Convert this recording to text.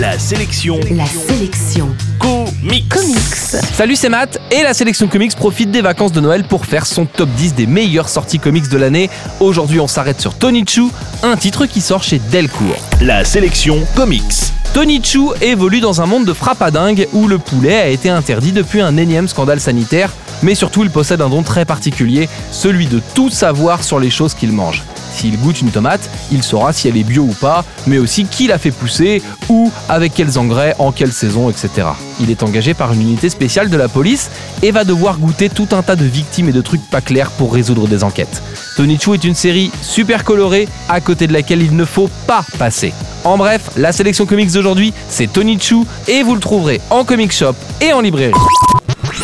La sélection La sélection comics. comics. Salut, c'est Matt et la sélection comics profite des vacances de Noël pour faire son top 10 des meilleures sorties comics de l'année. Aujourd'hui, on s'arrête sur Tony Chu, un titre qui sort chez Delcourt. La sélection comics. Tony Chu évolue dans un monde de frappadingue où le poulet a été interdit depuis un énième scandale sanitaire, mais surtout il possède un don très particulier, celui de tout savoir sur les choses qu'il mange. S'il goûte une tomate, il saura si elle est bio ou pas, mais aussi qui l'a fait pousser, où, avec quels engrais, en quelle saison, etc. Il est engagé par une unité spéciale de la police et va devoir goûter tout un tas de victimes et de trucs pas clairs pour résoudre des enquêtes. Tony Chu est une série super colorée, à côté de laquelle il ne faut pas passer. En bref, la sélection comics d'aujourd'hui, c'est Tony Chu et vous le trouverez en comic shop et en librairie.